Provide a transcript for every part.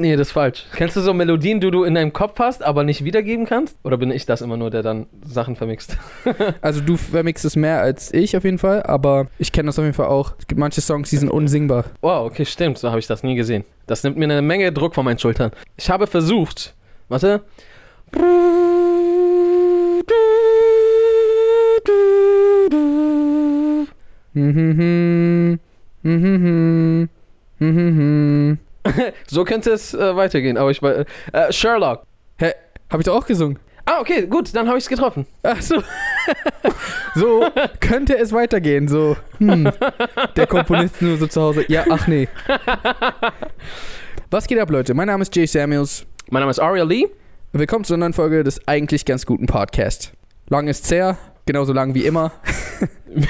Nee, das ist falsch. Kennst du so Melodien, die du in deinem Kopf hast, aber nicht wiedergeben kannst? Oder bin ich das immer nur, der dann Sachen vermixt? Also du vermixst es mehr als ich auf jeden Fall, aber ich kenne das auf jeden Fall auch. Es gibt manche Songs, die sind unsingbar. Wow, okay, stimmt. So habe ich das nie gesehen. Das nimmt mir eine Menge Druck von meinen Schultern. Ich habe versucht. Warte. Mhm, mhm, mhm. So könnte es äh, weitergehen, aber ich weiß. Äh, Sherlock. Hä? Hab ich doch auch gesungen. Ah, okay, gut, dann habe ich es getroffen. Ach so. so könnte es weitergehen. So, hm. Der Komponist nur so zu Hause. Ja, ach nee. Was geht ab, Leute? Mein Name ist Jay Samuels. Mein Name ist Aria Lee. Willkommen zu einer neuen Folge des eigentlich ganz guten Podcasts. Lang ist her, genauso lang wie immer.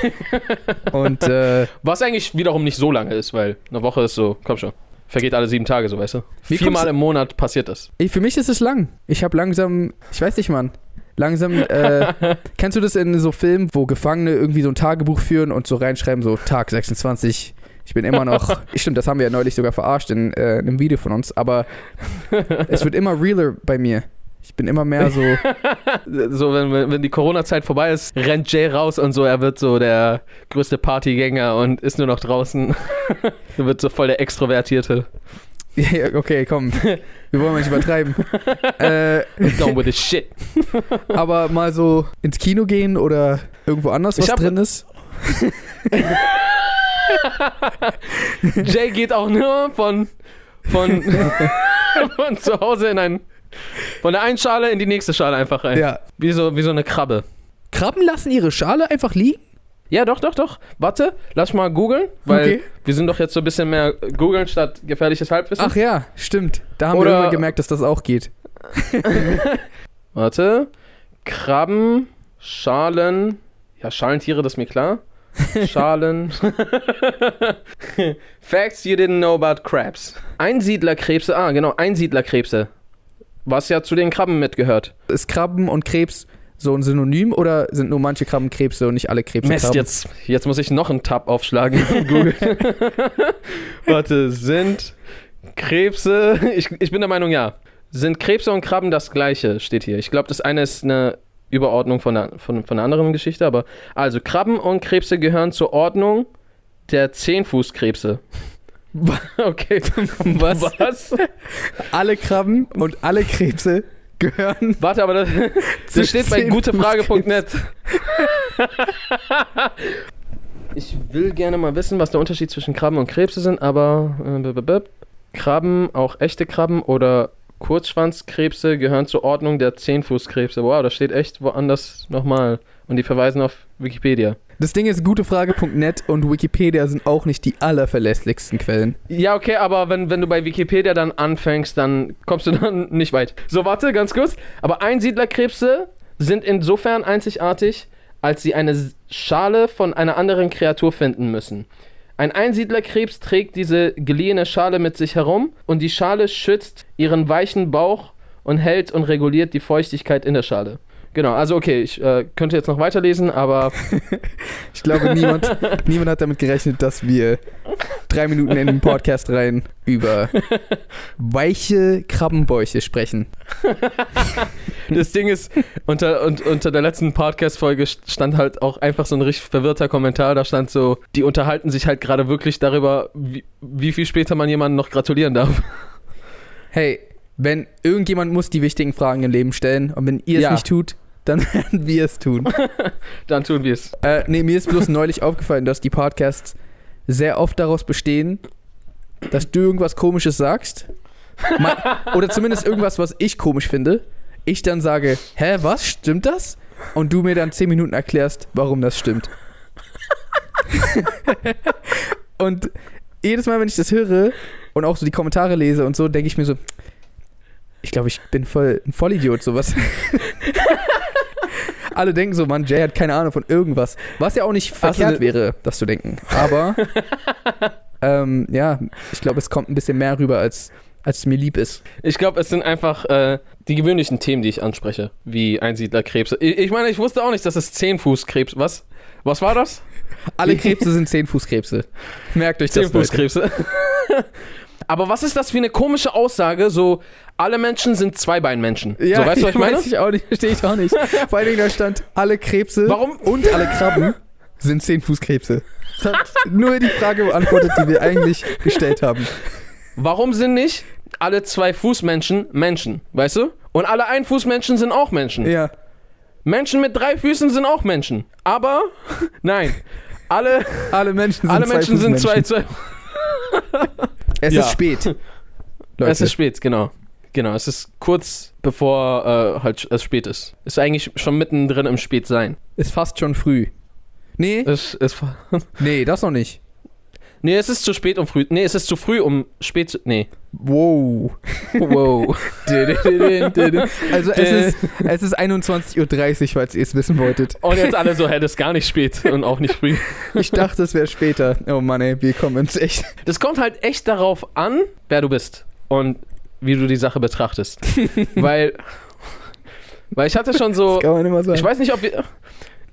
Und äh, Was eigentlich wiederum nicht so lange ist, weil eine Woche ist so, komm schon. Vergeht alle sieben Tage, so weißt du. Wie Viermal im Monat passiert das. ich, für mich ist es lang. Ich habe langsam, ich weiß nicht, Mann. Langsam, äh, kennst du das in so Filmen, wo Gefangene irgendwie so ein Tagebuch führen und so reinschreiben, so Tag 26, ich bin immer noch. Stimmt, das haben wir ja neulich sogar verarscht in äh, einem Video von uns, aber es wird immer realer bei mir. Ich bin immer mehr so. So, wenn, wenn die Corona-Zeit vorbei ist, rennt Jay raus und so, er wird so der größte Partygänger und ist nur noch draußen. er wird so voll der Extrovertierte. Okay, komm. Wir wollen mal nicht übertreiben. äh, Down with the shit. aber mal so ins Kino gehen oder irgendwo anders was drin ist. Jay geht auch nur von, von, von zu Hause in ein. Von der einen Schale in die nächste Schale einfach rein. Ja. Wie so, wie so eine Krabbe. Krabben lassen ihre Schale einfach liegen? Ja, doch, doch, doch. Warte, lass mal googeln, weil Okay. wir sind doch jetzt so ein bisschen mehr googeln statt gefährliches Halbwissen. Ach ja, stimmt. Da haben Oder- wir irgendwann gemerkt, dass das auch geht. Warte. Krabben, Schalen. Ja, Schalentiere, das ist mir klar. Schalen. Facts you didn't know about crabs. Einsiedlerkrebse, ah, genau, Einsiedlerkrebse. Was ja zu den Krabben mitgehört. Ist Krabben und Krebs so ein Synonym oder sind nur manche Krabben Krebse und nicht alle Krebse Mist, Krabben? jetzt, jetzt muss ich noch einen Tab aufschlagen und googeln. Warte, sind Krebse. Ich, ich bin der Meinung, ja. Sind Krebse und Krabben das gleiche, steht hier. Ich glaube, das eine ist eine Überordnung von der, von, von einer anderen Geschichte, aber. Also, Krabben und Krebse gehören zur Ordnung der Zehnfußkrebse. Okay. Was? Was? Alle Krabben und alle Krebse gehören. Warte, aber das, das steht bei gutefrage.net. Ich will gerne mal wissen, was der Unterschied zwischen Krabben und Krebse sind, aber äh, Krabben, auch echte Krabben oder Kurzschwanzkrebse gehören zur Ordnung der Zehnfußkrebse. Wow, das steht echt woanders nochmal. Und die verweisen auf Wikipedia. Das Ding ist, gutefrage.net und Wikipedia sind auch nicht die allerverlässlichsten Quellen. Ja, okay, aber wenn, wenn du bei Wikipedia dann anfängst, dann kommst du dann nicht weit. So, warte, ganz kurz. Aber Einsiedlerkrebse sind insofern einzigartig, als sie eine Schale von einer anderen Kreatur finden müssen. Ein Einsiedlerkrebs trägt diese geliehene Schale mit sich herum und die Schale schützt ihren weichen Bauch und hält und reguliert die Feuchtigkeit in der Schale. Genau, also okay, ich äh, könnte jetzt noch weiterlesen, aber Ich glaube, niemand, niemand hat damit gerechnet, dass wir drei Minuten in den Podcast rein über weiche Krabbenbäuche sprechen. Das Ding ist, unter, und, unter der letzten Podcast-Folge stand halt auch einfach so ein richtig verwirrter Kommentar. Da stand so, die unterhalten sich halt gerade wirklich darüber, wie, wie viel später man jemandem noch gratulieren darf. Hey, wenn irgendjemand muss die wichtigen Fragen im Leben stellen und wenn ihr es Ja. nicht tut, dann werden wir es tun. Dann tun wir es. Äh, nee, mir ist bloß neulich aufgefallen, dass die Podcasts sehr oft daraus bestehen, dass du irgendwas Komisches sagst. Ma- oder zumindest irgendwas, was ich komisch finde. Ich dann sage, hä, was? Stimmt das? Und du mir dann 10 Minuten erklärst, warum das stimmt. und jedes Mal, wenn ich das höre und auch so die Kommentare lese und so, denke ich mir so, ich glaube, ich bin voll ein Vollidiot, sowas. Alle denken so, Mann, Jay hat keine Ahnung von irgendwas. Was ja auch nicht verkehrt du- wäre, das zu denken. Aber ähm, ja, ich glaube, es kommt ein bisschen mehr rüber, als, als es mir lieb ist. Ich glaube, es sind einfach äh, die gewöhnlichen Themen, die ich anspreche, wie Einsiedlerkrebse. Ich, ich meine, ich wusste auch nicht, dass es Zehnfußkrebs. Was? Was war das? Alle Krebse sind Zehnfußkrebse. Merkt euch das. Zehnfußkrebse. Aber was ist das für eine komische Aussage? So, alle Menschen sind Zweibeinmenschen. so, weißt du, was ich meine? Weiß ich auch nicht, verstehe ich auch nicht. Vor allen Dingen da stand, alle Krebse Warum? und alle Krabben sind Zehnfußkrebse. Das hat nur die Frage beantwortet, die wir eigentlich gestellt haben. Warum sind nicht alle Zwei-Fuß-Menschen Menschen? Weißt du? Und alle Ein-Fuß-Menschen sind auch Menschen. Ja. Menschen mit drei Füßen sind auch Menschen. Aber, nein. Alle, Alle Menschen sind alle Menschen sind zwei, zwei. Es Ja. ist spät. Leute. Es ist spät, genau. Genau, es ist kurz bevor äh, halt es spät ist. Ist eigentlich schon mittendrin im Spätsein. ist fast schon früh. Nee, Es ist, nee, das noch nicht. Nee, es ist zu spät um früh. Nee, es ist zu früh um spät zu. Nee. Wow. Wow. Also es ist, es ist 21.30 Uhr, falls ihr es wissen wolltet. Und jetzt alle so, hä, das ist gar nicht spät und auch nicht früh. Ich dachte, es wäre später. Oh Mann, ey, wir kommen uns echt. Das kommt halt echt darauf an, wer du bist und wie du die Sache betrachtest. weil, weil ich hatte schon so, Das kann man immer sagen. ich weiß nicht, ob wir,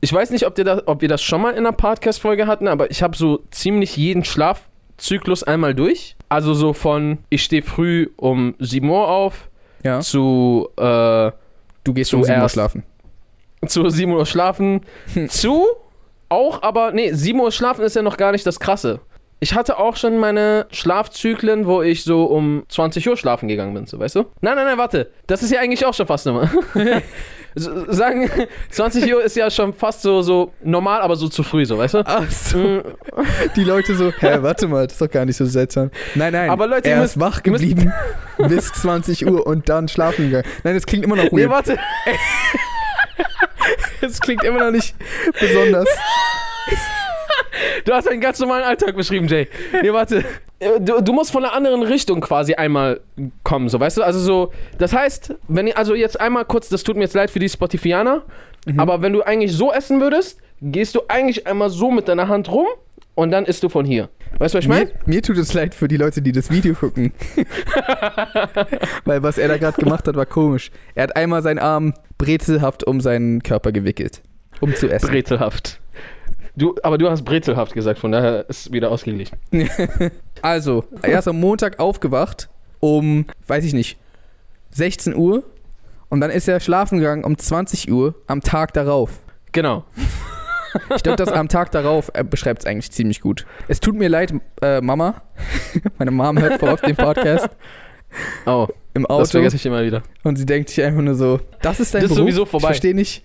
ich weiß nicht, ob, dir das, ob wir das schon mal in einer Podcast-Folge hatten, aber ich habe so ziemlich jeden Schlafzyklus einmal durch. Also so von, ich stehe früh um 7 Uhr auf ja. zu, äh, Du gehst um 7 Uhr schlafen. zu 7 Uhr schlafen, zu auch, aber nee, 7 Uhr schlafen ist ja noch gar nicht das Krasse. Ich hatte auch schon meine Schlafzyklen, wo ich so um 20 Uhr schlafen gegangen bin, so weißt du? Nein, nein, nein, warte. Das ist ja eigentlich auch schon fast normal. Sagen, 20 Uhr ist ja schon fast so, so normal, aber so zu früh, so weißt du? Ach so. Mm, Die Leute so, hä, warte mal, das ist doch gar nicht so seltsam. Nein, nein, Aber Leute, ihr er müsst- ist wach ihr geblieben bis 20 Uhr und dann schlafen gegangen. Nein, das klingt immer noch Nee, weird. warte. Das klingt immer noch nicht besonders. Du hast einen ganz normalen Alltag beschrieben, Jay. Nee, warte. Du, du musst von einer anderen Richtung quasi einmal kommen, so weißt du? Also so, das heißt, wenn also jetzt einmal kurz, das tut mir jetzt leid für die Spotifianer, aber wenn du eigentlich so essen würdest, gehst du eigentlich einmal so mit deiner Hand rum und dann isst du von hier. Weißt du, was ich meine? Mir, mir tut es leid für die Leute, die das Video gucken. Weil was er da gerade gemacht hat, war komisch. Er hat einmal seinen Arm brezelhaft um seinen Körper gewickelt, um zu essen. Brezelhaft. Du, aber du hast brezelhaft gesagt, von daher ist wieder ausgeglichen. Also, er ist am Montag aufgewacht um, weiß ich nicht, 16 Uhr und dann ist er schlafen gegangen um 20 Uhr am Tag darauf. Genau. Ich glaube, das am Tag darauf er beschreibt es eigentlich ziemlich gut. Es tut mir leid, äh, Mama. Meine Mom hört voll auf den Podcast Oh, im das Auto vergesse ich immer wieder. und sie denkt sich einfach nur so, das ist dein Das ist Beruf? sowieso vorbei. Ich verstehe nicht.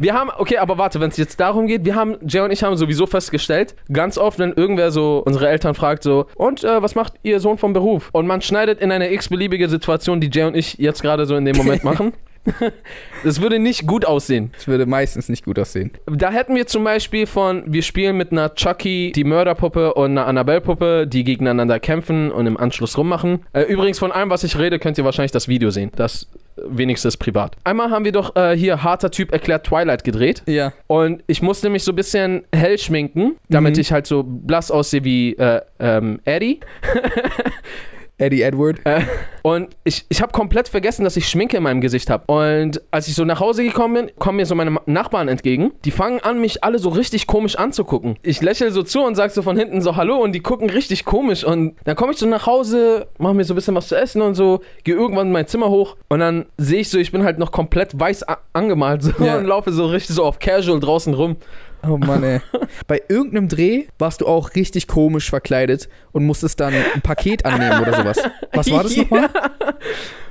Wir haben, okay, aber warte, wenn es jetzt darum geht, wir haben, Jay und ich haben sowieso festgestellt, ganz oft, wenn irgendwer so unsere Eltern fragt, so, und äh, was macht ihr Sohn vom Beruf? Und man schneidet in eine x-beliebige Situation, die Jay und ich jetzt gerade so in dem Moment machen. das würde nicht gut aussehen. Es würde meistens nicht gut aussehen. Da hätten wir zum Beispiel von, wir spielen mit einer Chucky, die Mörderpuppe und einer Annabelle-Puppe, die gegeneinander kämpfen und im Anschluss rummachen. Äh, übrigens, von allem, was ich rede, könnt ihr wahrscheinlich das Video sehen. Das äh, wenigstens privat. Einmal haben wir doch äh, hier harter Typ erklärt Twilight gedreht. Ja. Und ich musste mich so ein bisschen hell schminken, damit Mhm. ich halt so blass aussehe wie äh, ähm, Eddie. Eddie Edward. Äh, und ich, ich habe komplett vergessen, dass ich Schminke in meinem Gesicht habe. Und als ich so nach Hause gekommen bin, kommen mir so meine Nachbarn entgegen. Die fangen an, mich alle so richtig komisch anzugucken. Ich lächle so zu und sag so von hinten so Hallo und die gucken richtig komisch. Und dann komme ich so nach Hause, mache mir so ein bisschen was zu essen und so, gehe irgendwann in mein Zimmer hoch und dann sehe ich so, ich bin halt noch komplett weiß angemalt so, Ja. und laufe so richtig so auf Casual draußen rum. Oh Mann, ey. Bei irgendeinem Dreh warst du auch richtig komisch verkleidet und musstest dann ein Paket annehmen oder sowas. Was war das nochmal?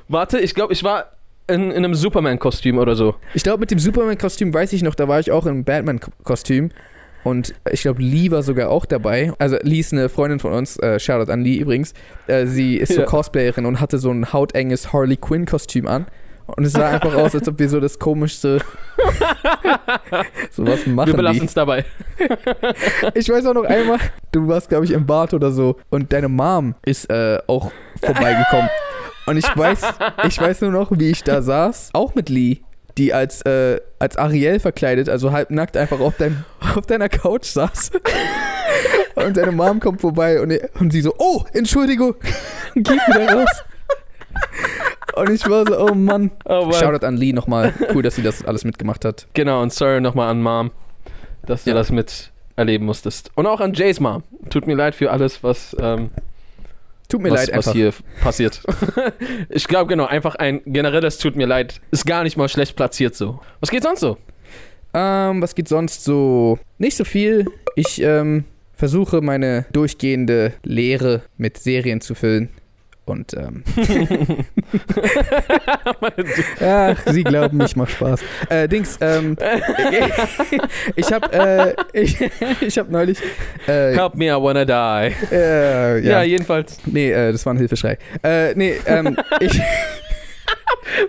Warte, ich glaube, ich war in, in einem Superman-Kostüm oder so. Ich glaube, mit dem Superman-Kostüm weiß ich noch, da war ich auch im Batman-Kostüm. Und ich glaube, Lee war sogar auch dabei. Also Lee ist eine Freundin von uns, äh, Shoutout an Lee übrigens. Äh, sie ist so Ja. Cosplayerin und hatte so ein hautenges Harley Quinn-Kostüm an. Und es sah einfach aus, als ob wir so das komischste sowas machen. Wir belassen es dabei. Ich weiß auch noch einmal, du warst, glaube ich, im Bad oder so und deine Mom ist äh, auch vorbeigekommen. Und ich weiß, ich weiß nur noch, wie ich da saß, auch mit Lee, die als, äh, als Ariel verkleidet, also halbnackt einfach auf, dein, auf deiner Couch saß. Und deine Mom kommt vorbei und, und sie so, oh, Entschuldigung, geht wieder raus. Und ich war so, oh Mann. Oh, Mann. Shoutout an Lee nochmal. Cool, dass sie das alles mitgemacht hat. Genau, und sorry nochmal an Mom, dass du Ja. das miterleben musstest. Und auch an Jays Mom. Tut mir leid für alles, was, ähm, Tut mir was, leid was einfach. hier passiert. ich glaube, genau, einfach ein generelles Tut mir leid. Ist gar nicht mal schlecht platziert so. Was geht sonst so? Ähm, was geht sonst so? Nicht so viel. Ich ähm, versuche meine durchgehende Lehre mit Serien zu füllen. Und ähm, Ach, sie glauben, mich macht Spaß. Äh, Dings, ähm, ich habe äh, ich, ich hab neulich äh, Help me, I wanna die. äh, Ja, ja, jedenfalls. nee, äh, das war ein Hilfeschrei. Äh, nee, ähm, ich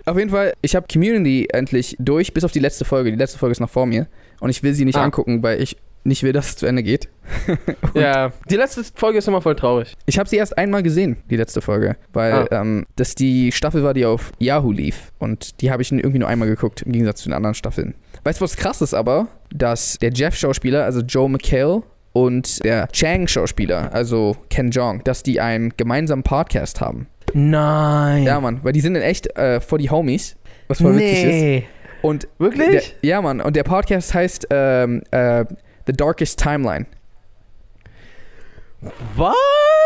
auf jeden Fall, ich habe Community endlich durch, bis auf die letzte Folge. Die letzte Folge ist noch vor mir und ich will sie nicht Ah. angucken, weil ich nicht will, dass es zu Ende geht. Ja, die letzte Folge ist immer voll traurig. Ich habe sie erst einmal gesehen, die letzte Folge, weil Ah. ähm, das die Staffel war, die auf Yahoo lief. Und die habe ich irgendwie nur einmal geguckt, im Gegensatz zu den anderen Staffeln. Weißt du, was krass ist aber? Dass der Jeff-Schauspieler, also Joe McHale, und der Chang-Schauspieler, also Ken Jeong, dass die einen gemeinsamen Podcast haben. Nein. Ja, Mann, weil die sind in echt äh, vor die Homies, was voll witzig ist. Und Wirklich? der, ja, Mann, und der Podcast heißt ähm, äh, The Darkest Timeline. Was?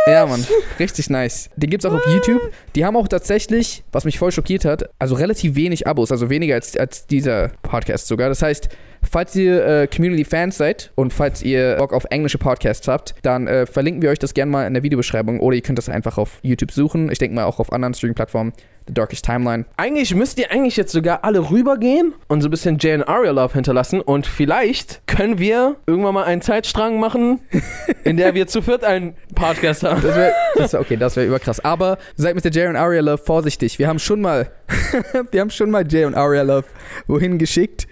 Ja, Mann, richtig nice. Den gibt's auch auf YouTube. Die haben auch tatsächlich, was mich voll schockiert hat, also relativ wenig Abos, also weniger als, als dieser Podcast sogar. Das heißt, falls ihr äh, Community-Fans seid und falls ihr Bock auf englische Podcasts habt, dann äh, verlinken wir euch das gerne mal in der Videobeschreibung oder ihr könnt das einfach auf YouTube suchen. Ich denke mal auch auf anderen Streaming-Plattformen. The Darkest Timeline. Eigentlich müsst ihr eigentlich jetzt sogar alle rübergehen und so ein bisschen Jay und Aria Love hinterlassen und vielleicht können wir irgendwann mal einen Zeitstrang machen, in der wir zu viert einen Podcast haben. Das wäre, das wär, okay, das wäre überkrass. Aber seid mit der Jay und Aria Love vorsichtig. Wir haben schon mal, wir haben schon mal Jay und Aria Love wohin geschickt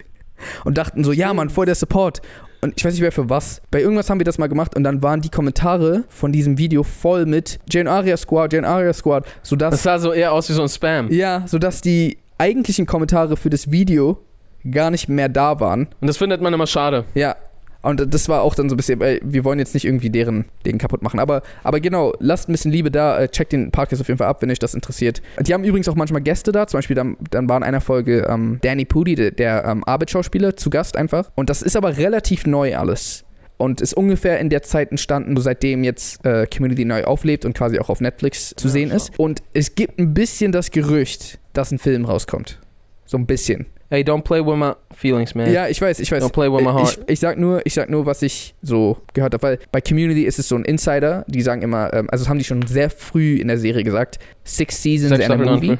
und dachten so, ja, Mann, voll der Support. Und ich weiß nicht mehr für was. Bei irgendwas haben wir das mal gemacht und dann waren die Kommentare von diesem Video voll mit Jay und Aria Squad, Jay und Aria Squad, sodass, Das sah so eher aus wie so ein Spam. ja, sodass die eigentlichen Kommentare für das Video gar nicht mehr da waren. Und das findet man immer schade. Ja. Und das war auch dann so ein bisschen, weil wir wollen jetzt nicht irgendwie deren Ding kaputt machen. Aber, aber genau, lasst ein bisschen Liebe da, äh, checkt den Podcast auf jeden Fall ab, wenn euch das interessiert. Die haben übrigens auch manchmal Gäste da, zum Beispiel dann, dann war in einer Folge ähm, Danny Pudi, der, der ähm, Arbeit-Schauspieler, zu Gast einfach. Und das ist aber relativ neu alles. Und ist ungefähr in der Zeit entstanden, wo seitdem jetzt äh, Community neu auflebt und quasi auch auf Netflix zu Ja, sehen schau. ist. Und es gibt ein bisschen das Gerücht, dass ein Film rauskommt. So ein bisschen. Hey, don't play with my feelings, man. Ja, ich weiß, ich weiß. Don't play with my heart. Ich, ich sag nur, ich sag nur, was ich so gehört habe, weil bei Community ist es so ein Insider, die sagen immer, ähm, also das haben die schon sehr früh in der Serie gesagt, six seasons Sechs and a Staffeln movie. und-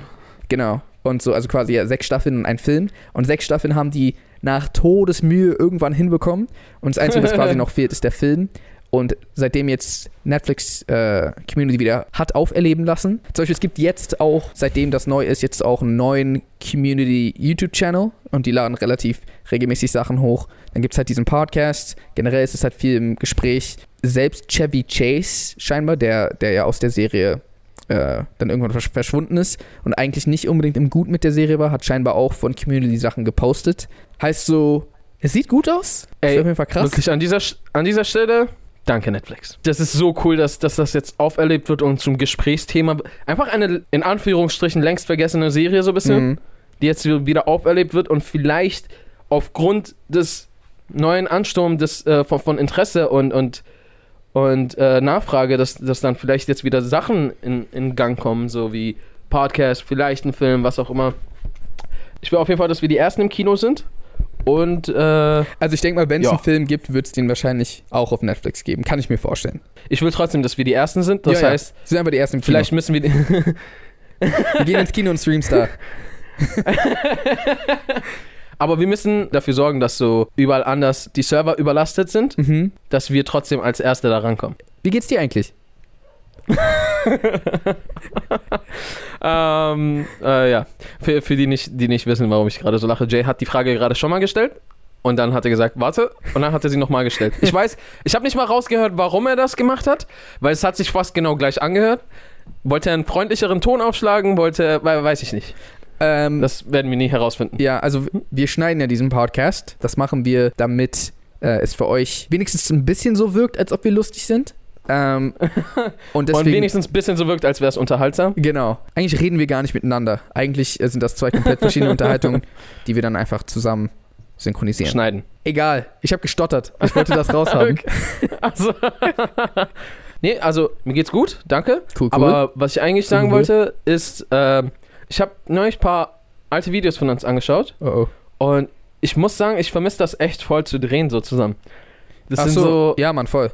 Genau. Und so, also quasi ja, sechs Staffeln und ein Film. Und sechs Staffeln haben die nach Todesmühe irgendwann hinbekommen. Und das Einzige, was quasi noch fehlt, ist der Film. Und seitdem jetzt Netflix äh, Community wieder hat auferleben lassen. Zum Beispiel, es gibt jetzt auch, seitdem das neu ist, jetzt auch einen neuen Community YouTube-Channel und die laden relativ regelmäßig Sachen hoch. Dann gibt es halt diesen Podcast. Generell ist es halt viel im Gespräch. Selbst Chevy Chase scheinbar, der, der ja aus der Serie äh, dann irgendwann versch verschwunden ist und eigentlich nicht unbedingt im Gut mit der Serie war, hat scheinbar auch von Community Sachen gepostet. Heißt so, es sieht gut aus. Ey, ist auf jeden Fall krass. Wirklich, an dieser, an dieser Stelle, danke Netflix. Das ist so cool, dass, dass das jetzt auferlebt wird und zum Gesprächsthema. Einfach eine, in Anführungsstrichen, längst vergessene Serie so ein bisschen, Mhm. die jetzt wieder auferlebt wird und vielleicht aufgrund des neuen Ansturms des, äh, von, von Interesse und, und, und äh, Nachfrage, dass, dass dann vielleicht jetzt wieder Sachen in, in Gang kommen, so wie Podcast, vielleicht ein Film, was auch immer. Ich will auf jeden Fall, dass wir die Ersten im Kino sind. Und äh, Also ich denke mal, wenn es Ja. einen Film gibt, wird es den wahrscheinlich auch auf Netflix geben. Kann ich mir vorstellen. ich will trotzdem, dass wir die Ersten sind. Das Ja, ja. heißt, sind einfach die ersten im Kino. vielleicht müssen wir. Wir gehen ins Kino und streamen da. Aber wir müssen dafür sorgen, dass so überall anders die Server überlastet sind, Mhm. dass wir trotzdem als Erste da rankommen. Wie geht's dir eigentlich? Ähm, äh, ja. Für, für die, nicht, die nicht wissen, warum ich gerade so lache, Jay hat die Frage gerade schon mal gestellt. Und dann hat er gesagt, warte. Und dann hat er sie nochmal gestellt. Ich weiß, ich habe nicht mal rausgehört, warum er das gemacht hat, weil es hat sich fast genau gleich angehört. Wollte er einen freundlicheren Ton aufschlagen? Wollte er, we- weiß ich nicht. Ähm, Das werden wir nie herausfinden. ja, also wir schneiden ja diesen Podcast. Das machen wir, damit äh, es für euch wenigstens ein bisschen so wirkt, als ob wir lustig sind. Ähm, und deswegen, Und wenigstens ein bisschen so wirkt, als wäre es unterhaltsam. Genau. Eigentlich reden wir gar nicht miteinander. Eigentlich äh, sind das zwei komplett verschiedene Unterhaltungen, die wir dann einfach zusammen synchronisieren. Schneiden. Egal, ich habe gestottert. Ich wollte das raushaben. Also, Nee, also mir geht's gut, danke. Cool, cool. Aber was ich eigentlich sagen Cool. wollte, ist, ähm, ich habe neulich ein paar alte Videos von uns angeschaut oh, oh. und ich muss sagen, ich vermisse das echt voll zu drehen so zusammen. Das Ach sind so, so, ja, Mann, voll.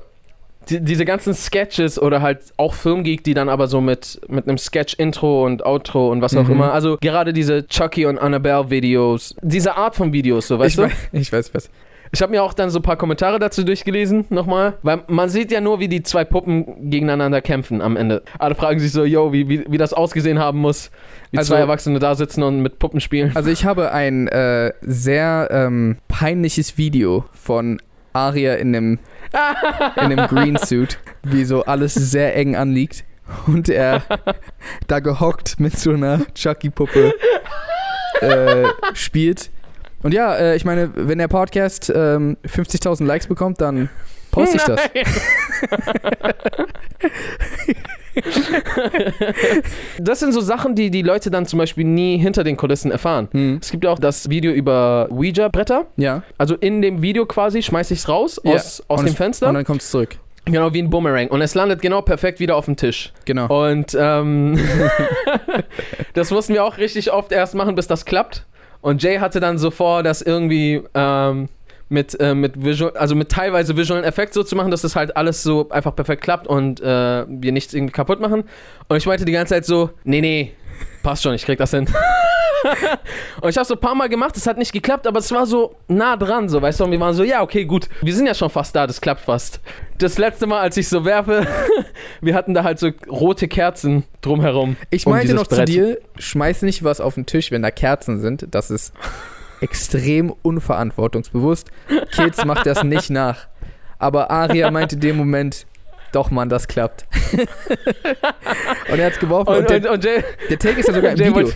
Die, diese ganzen Sketches oder halt auch Filmgeek, die dann aber so mit, mit einem Sketch-Intro und Outro und was auch Mhm. immer. Also gerade diese Chucky und Annabelle-Videos, diese Art von Videos, so weißt ich, du? weiß, ich weiß, was. Ich habe mir auch dann so ein paar Kommentare dazu durchgelesen, nochmal. Weil man sieht ja nur, wie die zwei Puppen gegeneinander kämpfen am Ende. Alle fragen sich so, yo, wie, wie, wie das ausgesehen haben muss. Wie Also- zwei Erwachsene da sitzen und mit Puppen spielen. Also ich habe ein äh, sehr ähm, peinliches Video von Aria in einem, in einem Green Suit, wie so alles sehr eng anliegt. Und er da gehockt mit so einer Chucky-Puppe äh, spielt. Und ja, äh, ich meine, wenn der Podcast ähm, 50.000 Likes bekommt, dann poste ich das. Das sind so Sachen, die die Leute dann zum Beispiel nie hinter den Kulissen erfahren. Hm. Es gibt ja auch das Video über Ouija-Bretter. Ja. Also in dem Video quasi schmeiße ich es raus Ja. aus, aus und dem Fenster. Und dann kommt es zurück. Genau wie ein Boomerang. Und es landet genau perfekt wieder auf dem Tisch. Genau. Und ähm, das mussten wir auch richtig oft erst machen, bis das klappt. Und Jay hatte dann so vor, das irgendwie ähm, mit, äh, mit Visual, also mit teilweise visuellen Effekt so zu machen, dass das halt alles so einfach perfekt klappt und äh, wir nichts irgendwie kaputt machen. Und ich meinte die ganze Zeit so, nee, nee, passt schon, ich krieg das hin. und ich habe so ein paar Mal gemacht, es hat nicht geklappt, aber es war so nah dran, so, weißt du, und wir waren so, ja, okay, gut, wir sind ja schon fast da, das klappt fast. Das letzte Mal, als ich so werfe, wir hatten da halt so rote Kerzen drumherum. Ich um meinte dieses noch zu Brett. dir, schmeiß nicht was auf den Tisch, wenn da Kerzen sind. Das ist extrem unverantwortungsbewusst. Kids, macht das nicht nach. Aber Aria meinte in dem Moment, doch Mann, das klappt. und er hat's geworfen und, Und, der, und, und Jay, der Take ist ja sogar im Video. wollte-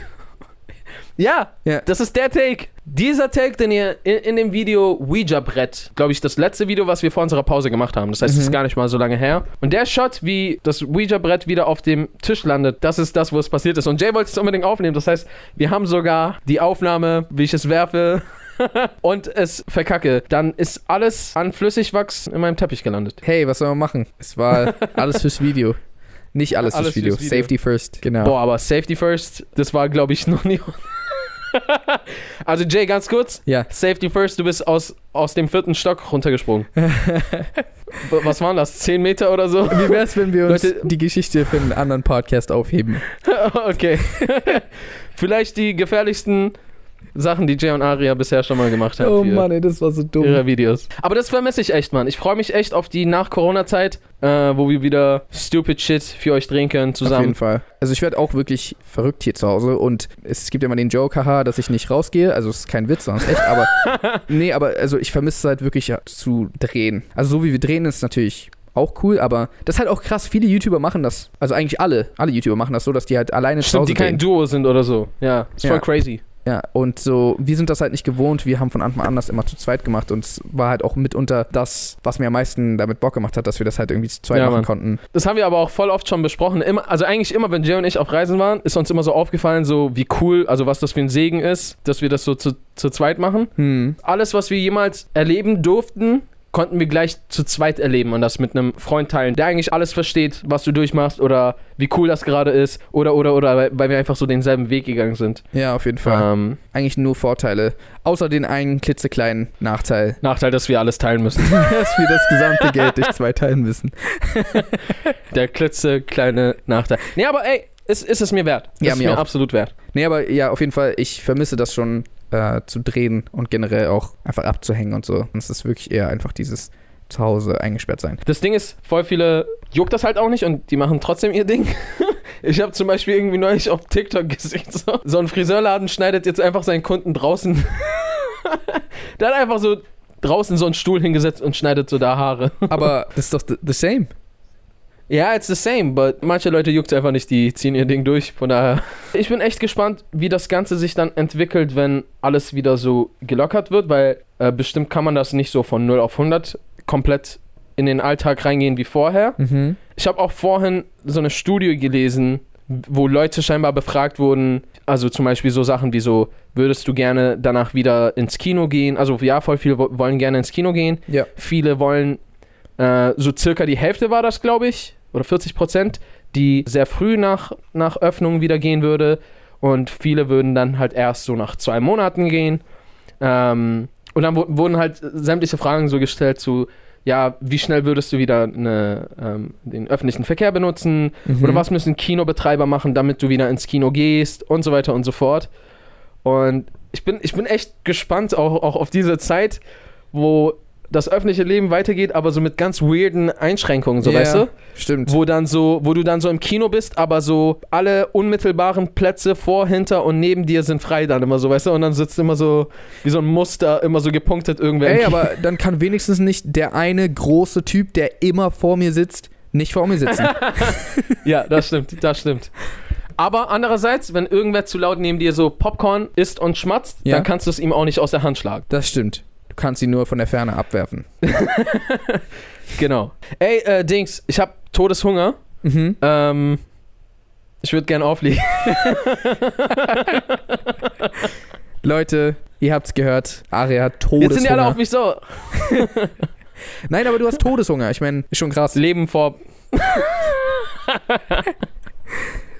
ja, Ja. das ist der Take. Dieser Take, den ihr in, in dem Video Ouija-Brett, glaube ich, das letzte Video, was wir vor unserer Pause gemacht haben. Das heißt, es Mhm. ist gar nicht mal so lange her. Und der Shot, wie das Ouija-Brett wieder auf dem Tisch landet, das ist das, wo es passiert ist. Und Jay wollte es unbedingt aufnehmen. Das heißt, wir haben sogar die Aufnahme, wie ich es werfe. und es verkacke, dann ist alles an Flüssigwachs in meinem Teppich gelandet. Hey, was soll man machen? Es war alles fürs Video. Nicht alles, Alles fürs, Video. fürs Video. Safety first. Genau. Boah, aber Safety First, das war, glaube ich, noch nie. Also, Jay, ganz kurz. Ja. Safety First, du bist aus, aus dem vierten Stock runtergesprungen. Was waren das? 10 Meter oder so? Wie wär's, wenn wir uns Leute- die Geschichte für einen anderen Podcast aufheben? okay. Vielleicht die gefährlichsten Sachen, die Jay und Aria bisher schon mal gemacht haben. Oh Mann, ey, das war so dumm. Ihre Videos. Aber das vermisse ich echt, Mann. Ich freue mich echt auf die Nach-Corona-Zeit, äh, wo wir wieder stupid Shit für euch drehen können Auf jeden zusammen. Fall. Also ich werde auch wirklich verrückt hier zu Hause und es gibt ja immer den Joke, haha, dass ich nicht rausgehe. Also es ist kein Witz, sondern es ist echt, aber nee, aber also ich vermisse es halt wirklich zu drehen. Also so wie wir drehen ist natürlich auch cool, aber das ist halt auch krass. Viele YouTuber machen das, also eigentlich alle, alle YouTuber machen das so, dass die halt alleine zu Stimmt, Hause die kein. Duo sind oder so. Ja, ist voll Ja. crazy. Ja, und so, wir sind das halt nicht gewohnt. Wir haben von Anfang an das immer zu zweit gemacht und es war halt auch mitunter das, was mir am meisten damit Bock gemacht hat, dass wir das halt irgendwie zu zweit Ja, machen Mann. konnten. Das haben wir aber auch voll oft schon besprochen. Immer, also eigentlich immer, wenn Jay und ich auf Reisen waren, ist uns immer so aufgefallen, so wie cool, also was das für ein Segen ist, dass wir das so zu, zu zweit machen. Hm. Alles, was wir jemals erleben durften, konnten wir gleich zu zweit erleben und das mit einem Freund teilen, der eigentlich alles versteht, was du durchmachst oder wie cool das gerade ist oder oder oder, weil, wir einfach so denselben Weg gegangen sind. Ja, auf jeden Fall. Ähm, Eigentlich nur Vorteile. Außer den einen klitzekleinen Nachteil, Nachteil, dass wir alles teilen müssen. dass wir das gesamte Geld durch zwei teilen müssen. Der klitzekleine Nachteil. Nee, aber ey, ist, ist es mir wert. Ist Ja, es mir mir absolut wert. Nee, aber ja, auf jeden Fall, ich vermisse das schon äh, zu drehen und generell auch einfach abzuhängen und so. Und es ist wirklich eher einfach dieses zu Hause eingesperrt sein. Das Ding ist, voll viele juckt das halt auch nicht und die machen trotzdem ihr Ding. Ich habe zum Beispiel irgendwie neulich auf TikTok gesehen, so, so ein Friseurladen schneidet jetzt einfach seinen Kunden draußen. Der hat einfach so draußen so einen Stuhl hingesetzt und schneidet so da Haare. Aber das ist doch the, the same. Ja, it's the same, but manche Leute juckt einfach nicht, die ziehen ihr Ding durch. Von daher. Ich bin echt gespannt, wie das Ganze sich dann entwickelt, wenn alles wieder so gelockert wird, weil äh, bestimmt kann man das nicht so von 0 auf 100 komplett in den Alltag reingehen wie vorher. Mhm. Ich habe auch vorhin so eine Studie gelesen, wo Leute scheinbar befragt wurden, also zum Beispiel so Sachen wie so, würdest du gerne danach wieder ins Kino gehen? Also ja, voll viele wo- wollen gerne ins Kino gehen. Ja. Viele wollen, äh, so circa die Hälfte war das, glaube ich, oder 40 Prozent, die sehr früh nach, nach Öffnung wieder gehen würde. Und viele würden dann halt erst so nach zwei Monaten gehen. Ähm, und dann wurden halt sämtliche Fragen so gestellt zu, ja, wie schnell würdest du wieder eine, ähm, den öffentlichen Verkehr benutzen? Mhm. Oder was müssen Kinobetreiber machen, damit du wieder ins Kino gehst und so weiter und so fort. Und ich bin, ich bin echt gespannt auch, auch auf diese Zeit, wo das öffentliche Leben weitergeht, aber so mit ganz weirden Einschränkungen, so Ja, weißt du? Stimmt. Wo dann so, wo du dann so im Kino bist, aber so alle unmittelbaren Plätze vor, hinter und neben dir sind frei dann immer so, weißt du? Und dann sitzt immer so wie so ein Muster, immer so gepunktet irgendwer. Ey, aber dann kann wenigstens nicht der eine große Typ, der immer vor mir sitzt, nicht vor mir sitzen. Ja, das stimmt, das stimmt. Aber andererseits, wenn irgendwer zu laut neben dir so Popcorn isst und schmatzt, Ja. dann kannst du es ihm auch nicht aus der Hand schlagen. Das stimmt. Du kannst ihn nur von der Ferne abwerfen. Genau. Ey, äh, Dings, ich hab Todeshunger. Mhm. Ähm, ich würde gern auflegen. Leute, ihr habt's gehört. Aria hat Jetzt sind die alle Todeshunger. auf mich so. Nein, aber du hast Todeshunger. Ich meine, ist schon krass. Leben vor.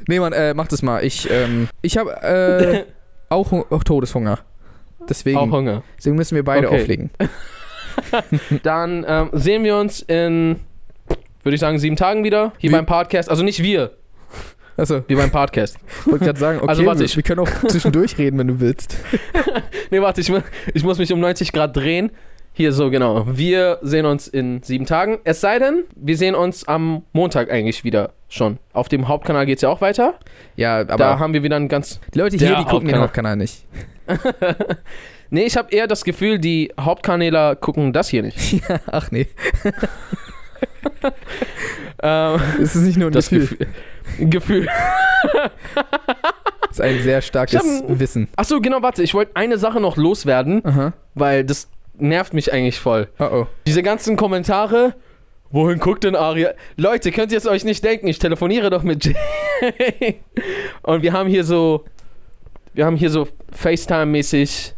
Nee, Mann, äh, mach das mal. Ich, ähm, ich habe äh, auch, auch Todeshunger. Deswegen, Auch Hunger. deswegen müssen wir beide Okay. auflegen. Dann ähm, sehen wir uns in, würde ich sagen, sieben Tagen wieder. Hier Wie- beim Podcast. Also nicht wir, Achso, wie beim Podcast. wollte gerade sagen, okay, Also warte, wir, ich- wir können auch zwischendurch reden, wenn du willst. Nee, warte, ich, ich muss mich um 90 Grad drehen. Hier so, genau. Wir sehen uns in sieben Tagen. Es sei denn, wir sehen uns am Montag eigentlich wieder schon. Auf dem Hauptkanal geht es ja auch weiter. Ja, aber da haben wir wieder ein ganz. die Leute hier, die gucken den Hauptkanal. Nicht. Nee, ich habe eher das Gefühl, die Hauptkanäler gucken das hier nicht. Ach nee, ähm, es ist nicht nur ein das Gefühl. Gefühl. Gefühl. Es ist ein sehr starkes hab Wissen. Achso, genau, warte. Ich wollte eine Sache noch loswerden, Aha. weil das nervt mich eigentlich voll. Oh oh. Diese ganzen Kommentare. Wohin guckt denn Aria? Leute, könnt ihr es euch nicht denken? Ich telefoniere doch mit Jay. Und wir haben hier so. Wir haben hier so FaceTime-mäßig.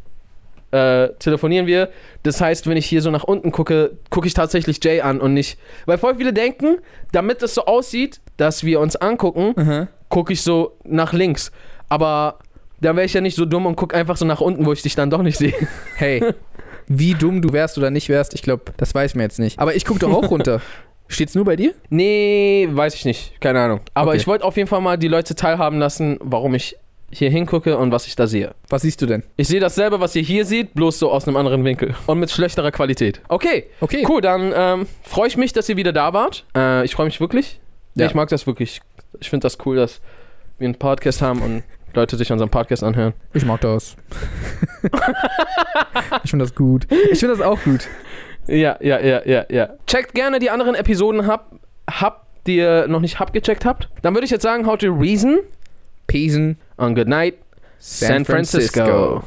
Äh, telefonieren wir. Das heißt, wenn ich hier so nach unten gucke, gucke ich tatsächlich Jay an und nicht. Weil voll viele denken, damit es so aussieht, dass wir uns angucken, Aha. gucke ich so nach links. Aber da wäre ich ja nicht so dumm und gucke einfach so nach unten, wo ich dich dann doch nicht sehe. Hey, wie dumm du wärst oder nicht wärst, ich glaube, das weiß man jetzt nicht. Aber ich gucke doch auch runter. Steht's nur bei dir? Nee, weiß ich nicht. Keine Ahnung. Aber Okay. ich wollte auf jeden Fall mal die Leute teilhaben lassen, warum ich hier hingucke und was ich da sehe. Was siehst du denn? Ich sehe dasselbe, was ihr hier seht, bloß so aus einem anderen Winkel. Und mit schlechterer Qualität. Okay, Okay. cool. Dann ähm, freue ich mich, dass ihr wieder da wart. Äh, ich freue mich wirklich. Ja. Ich mag das wirklich. Ich finde das cool, dass wir einen Podcast haben und Leute sich unseren Podcast anhören. Ich mag das. ich finde das gut. Ich finde das auch gut. Ja, ja, ja, ja, ja. Checkt gerne die anderen Episoden ab. Habt ihr noch nicht hab gecheckt habt? Dann würde ich jetzt sagen, how to reason Pesen. und good night, San Francisco.